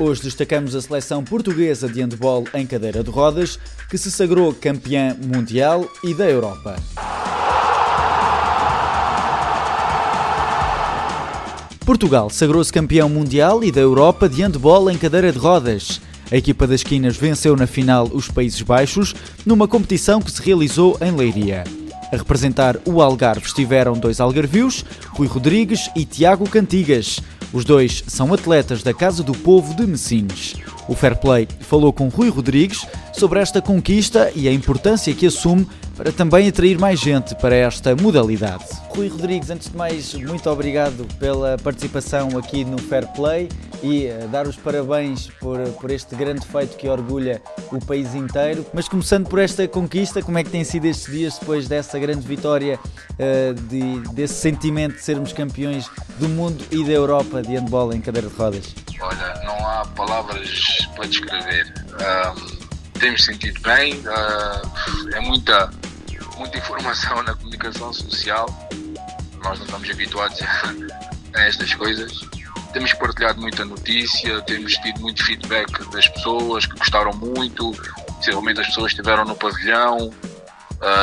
Hoje destacamos a seleção portuguesa de handball em cadeira de rodas, que se sagrou campeã mundial e da Europa. Portugal sagrou-se campeão mundial e da Europa de handball em cadeira de rodas. A equipa das esquinas venceu na final os Países Baixos, numa competição que se realizou em Leiria. A representar o Algarve estiveram dois algarvios, Rui Rodrigues e Tiago Cantigas. Os dois são atletas da Casa do Povo de Messines. O Fair Play falou com Rui Rodrigues sobre esta conquista e a importância que assume para também atrair mais gente para esta modalidade. Rui Rodrigues, antes de mais, muito obrigado pela participação aqui no Fair Play e uh, dar os parabéns por, por este grande feito que orgulha o país inteiro. Mas começando por esta conquista, como é que têm sido estes dias depois dessa grande vitória, uh, de, desse sentimento de sermos campeões do mundo e da Europa de handball em cadeira de rodas? Olha, não há palavras para descrever. Um, temos sentido bem, uh, é muita muita informação na comunicação social. Nós não estamos habituados a estas coisas. Temos partilhado muita notícia, temos tido muito feedback das pessoas que gostaram muito. Possivelmente as pessoas estiveram no pavilhão,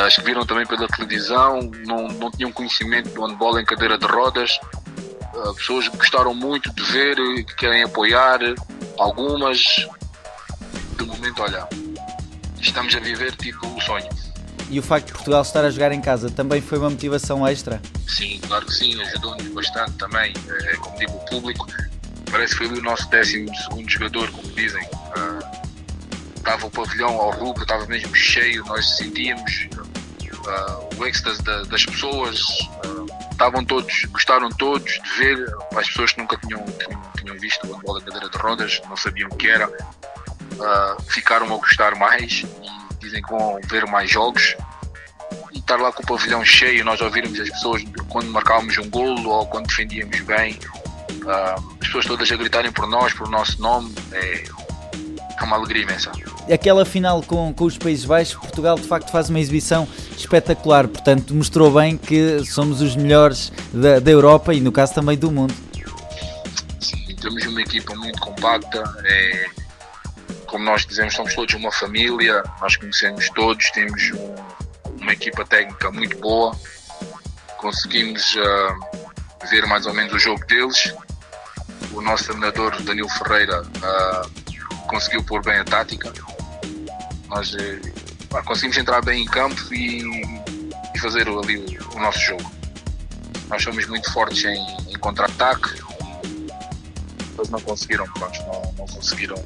as que viram também pela televisão, não, não tinham conhecimento do handball em cadeira de rodas. pessoas que gostaram muito de ver, que querem apoiar. Algumas, de momento, olha, estamos a viver tipo o sonho. E o facto de Portugal estar a jogar em casa também foi uma motivação extra? Sim, claro que sim, ajudou-nos bastante também. É, como digo, o público parece que foi o nosso décimo segundo jogador, como dizem. Estava o pavilhão ao rubro, estava mesmo cheio, nós sentíamos uh, o êxtase da, das pessoas. Estavam todos, gostaram todos de ver, as pessoas que nunca tinham, tinham, tinham visto a bola cadeira de rodas, não sabiam o que era, ficaram a gostar mais dizem que vão ver mais jogos e estar lá com o pavilhão cheio, nós ouvirmos as pessoas quando marcávamos um golo ou quando defendíamos bem, uh, as pessoas todas a gritarem por nós, por nosso nome, é, é uma alegria imensa. Aquela final com, com os Países Baixos, Portugal de facto faz uma exibição espetacular, portanto mostrou bem que somos os melhores da, da Europa e no caso também do mundo. Sim, temos uma equipa muito compacta, é, como nós dizemos, somos todos uma família, nós conhecemos todos, temos um, uma equipa técnica muito boa, conseguimos uh, ver mais ou menos o jogo deles. O nosso treinador, Danilo Ferreira, uh, conseguiu pôr bem a tática. Nós uh, conseguimos entrar bem em campo e, e fazer ali o, o, nosso jogo. Nós somos muito fortes em, em contra-ataque, mas não conseguiram, pronto, não, não conseguiram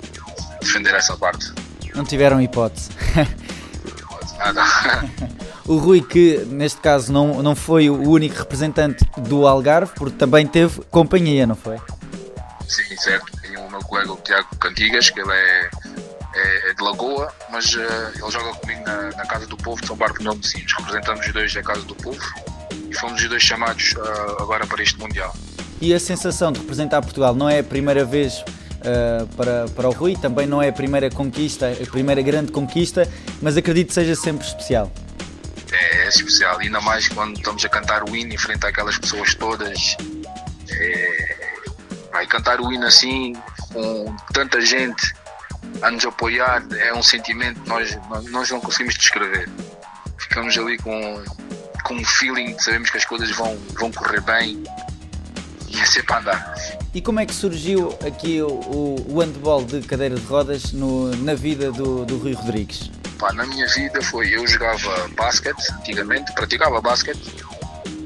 defender essa parte. Não tiveram hipótese. Nada. o Rui, que neste caso não, não foi o único representante do Algarve, porque também teve companhia, não foi? Sim, certo. Tem o meu colega, o Tiago Cantigas, que ele é, é, é de Lagoa, mas uh, ele joga comigo na, na, Casa do Povo de São Bartolomeu de Messinos. Representamos os dois da Casa do Povo e fomos os dois chamados uh, agora para este Mundial. E a sensação de representar Portugal não é a primeira vez uh, para, para o Rui. Também não é a primeira conquista, a primeira grande conquista, mas acredito que seja sempre especial. É, é especial, ainda mais quando estamos a cantar o hino em frente àquelas pessoas todas. É, vai cantar o hino assim, com tanta gente a nos apoiar, é um sentimento que nós, nós não conseguimos descrever. Ficamos ali com, com um feeling, sabemos que as coisas vão, vão correr bem e é sempre a andar. E como é que surgiu aqui o, o handball de cadeira de rodas no, na vida do, do Rui Rodrigues? Pá, na minha vida foi, eu jogava basquete antigamente, praticava basquete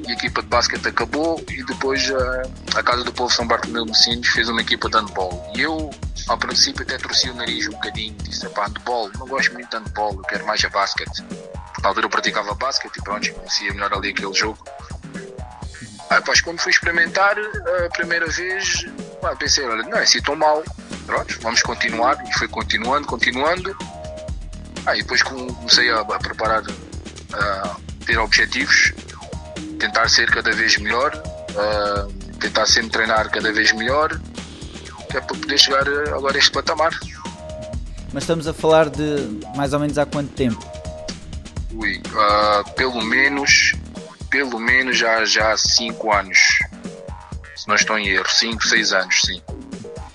e a equipa de basquete acabou e depois a, a Casa do Povo São Bartolomeu Messinos fez uma equipa de handball. E eu, ao princípio, até torci o nariz um bocadinho, disse, pá, handball, não gosto muito de handball, eu quero mais a basquete. Na altura eu praticava basquete e pronto, conhecia melhor ali aquele jogo. Ah, pois quando fui experimentar a primeira vez, ah, pensei, olha, não é assim tão mal. Pronto, vamos continuar. E foi continuando, continuando. Ah, e depois comecei a, a preparar, a ter objetivos, tentar ser cada vez melhor, tentar sempre treinar cada vez melhor, que é para poder chegar agora a este patamar. Mas estamos a falar de mais ou menos há quanto tempo? Ui, uh, pelo menos, pelo menos já, já há 5 anos. Se não estou em erro, 5, 6 anos, sim.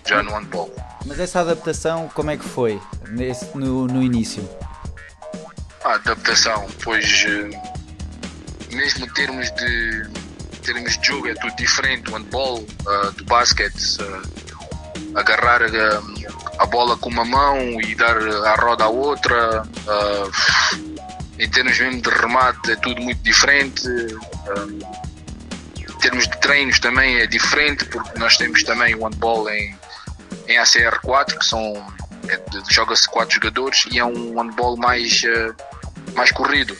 Já no handball. Mas essa adaptação, como é que foi nesse, no, no início? A adaptação, pois eh, mesmo em termos de termos de jogo é tudo diferente, o handball, uh, do basquete, uh, agarrar a, a, bola com uma mão e dar a roda à outra, uh, em termos mesmo de remate é tudo muito diferente. em termos de treinos também é diferente, porque nós temos também o handball em, em ACR4, que são é, joga-se quatro jogadores e é um handball mais, mais corrido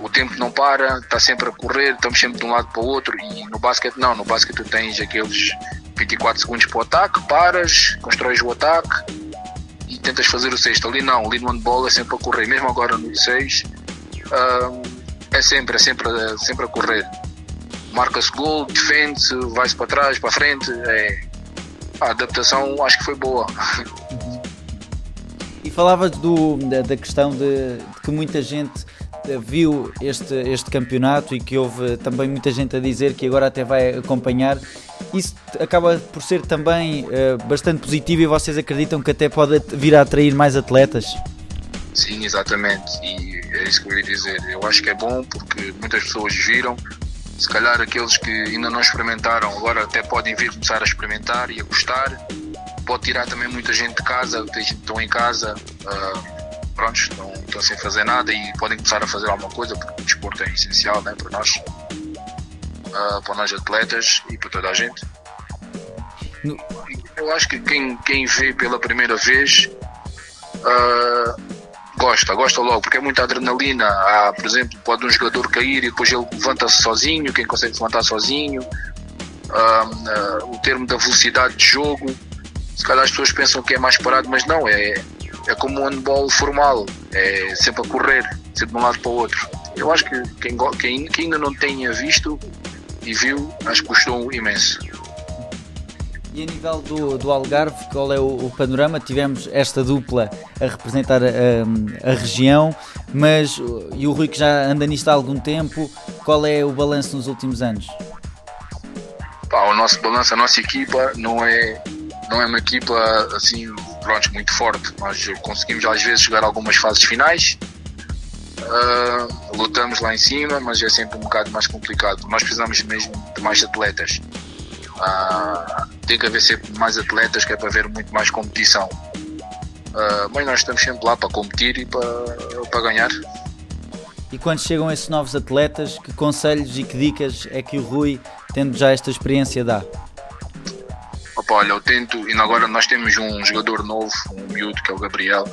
o tempo não para, está sempre a correr, estamos sempre de um lado para o outro e no basquete não, no basquete tu tens aqueles 24 segundos para o ataque, paras, constróis o ataque tentas fazer o sexto. Ali não, ali no handball é sempre a correr, mesmo agora no 6 uh, é sempre, é sempre, é sempre a correr. Marca-se gol, defende-se, vai-se para trás, para frente, é... a adaptação acho que foi boa. E falavas do, da, da questão de, de que muita gente viu este, este campeonato e que houve também muita gente a dizer que agora até vai acompanhar. Isso acaba por ser também uh, bastante positivo e vocês acreditam que até pode vir a atrair mais atletas? Sim, exatamente. E é isso que eu ia dizer. Eu acho que é bom porque muitas pessoas viram. Se calhar aqueles que ainda não experimentaram agora até podem vir começar a experimentar e a gostar. Pode tirar também muita gente de casa, estão em casa. Uh, pronto, estão, estão sem fazer nada e podem começar a fazer alguma coisa porque o desporto é essencial né, para nós, uh, para nós atletas e para toda a gente. No... Eu acho que quem, quem vê pela primeira vez uh, gosta, gosta logo, porque é muita adrenalina. Há, por exemplo, pode um jogador cair e depois ele levanta-se sozinho, quem consegue se levantar sozinho. Uh, o termo da velocidade de jogo, se calhar as pessoas pensam que é mais parado, mas não, é, é como um handball formal, é sempre a correr, sempre de um lado para o outro. Eu acho que quem, quem, quem ainda não tenha visto e viu, acho que gostou imenso. E a nível do, do Algarve, qual é o, o, panorama? Tivemos esta dupla a representar a, a, região, mas e o Rui que já anda nisto há algum tempo, qual é o balanço nos últimos anos? Pá, o nosso balanço, a nossa equipa não é, não é uma equipa assim pronto, muito forte. Nós conseguimos às vezes a algumas fases finais, uh, lutamos lá em cima, mas é sempre um bocado mais complicado. Nós precisamos mesmo de mais atletas. Uh, tem que haver sempre mais atletas que é para haver muito mais competição. Uh, mas nós estamos sempre lá para competir e para, para ganhar. E quando chegam esses novos atletas, que conselhos e que dicas é que o Rui, tendo já esta experiência, dá? Opa, olha, eu tento, e agora nós temos um jogador novo, um miúdo que é o Gabriel.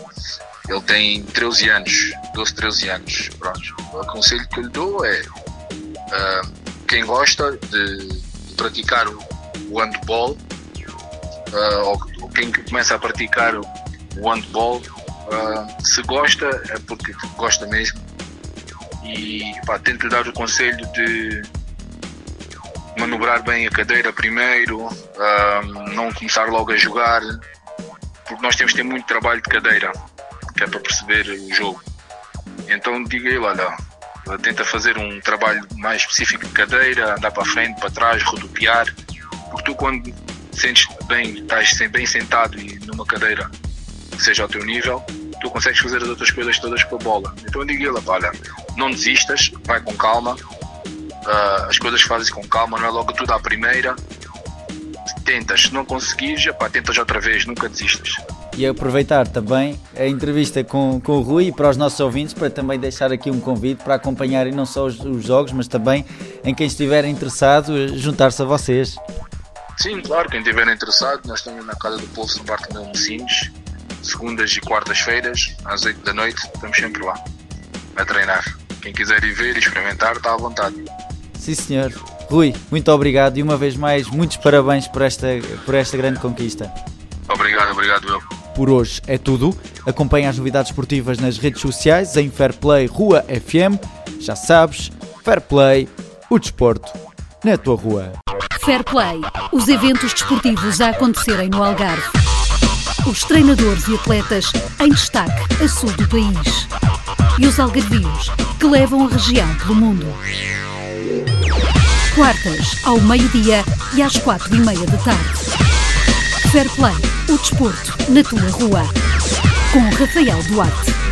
Ele tem 13 anos, 12, 13 anos. Pronto. O conselho que eu lhe dou é uh, quem gosta de, praticar o, handball, uh, ou, quem começa a praticar o, handball, uh, se gosta é porque gosta mesmo. E pá, tento dar o conselho de manobrar bem a cadeira primeiro, uh, não começar logo a jogar, porque nós temos que ter muito trabalho de cadeira, que é para perceber o jogo. Então diga ele, olha, tenta fazer um trabalho mais específico de cadeira, andar para frente, para trás, rodopiar, porque tu quando sentes bem, estás bem sentado e numa cadeira que seja ao teu nível, tu consegues fazer as outras coisas todas com a bola. Então eu digo ele, olha, não desistas, vai com calma, uh, as coisas fazem com calma, não é logo tudo à primeira. Tentas, se não conseguires, pá, tentas outra vez, nunca desistas. E aproveitar também a entrevista com, com o Rui e para os nossos ouvintes, para também deixar aqui um convite para acompanharem não só os, os jogos, mas também em quem estiver interessado, juntar-se a vocês. Sim, claro, quem estiver interessado, nós estamos na Casa do Povo no Bartolomeu Mocines, segundas e quartas-feiras, às 8 da noite, estamos sempre lá, a treinar. Quem quiser ir ver e experimentar, está à vontade. Sim, senhor. Rui, muito obrigado e uma vez mais, muitos parabéns por esta, por esta grande conquista. Obrigado, obrigado, eu. Por hoje é tudo. Acompanhe as novidades esportivas nas redes sociais em Fairplay Rua FM. Já sabes, Fairplay, o desporto na tua rua. Fair Play, os eventos desportivos a acontecerem no Algarve. Os treinadores e atletas em destaque a sul do país. E os algarvios que levam a região pelo mundo. Quartas, ao meio-dia e às quatro e meia da tarde. Fair Play, o desporto na tua rua. Com Rafael Duarte.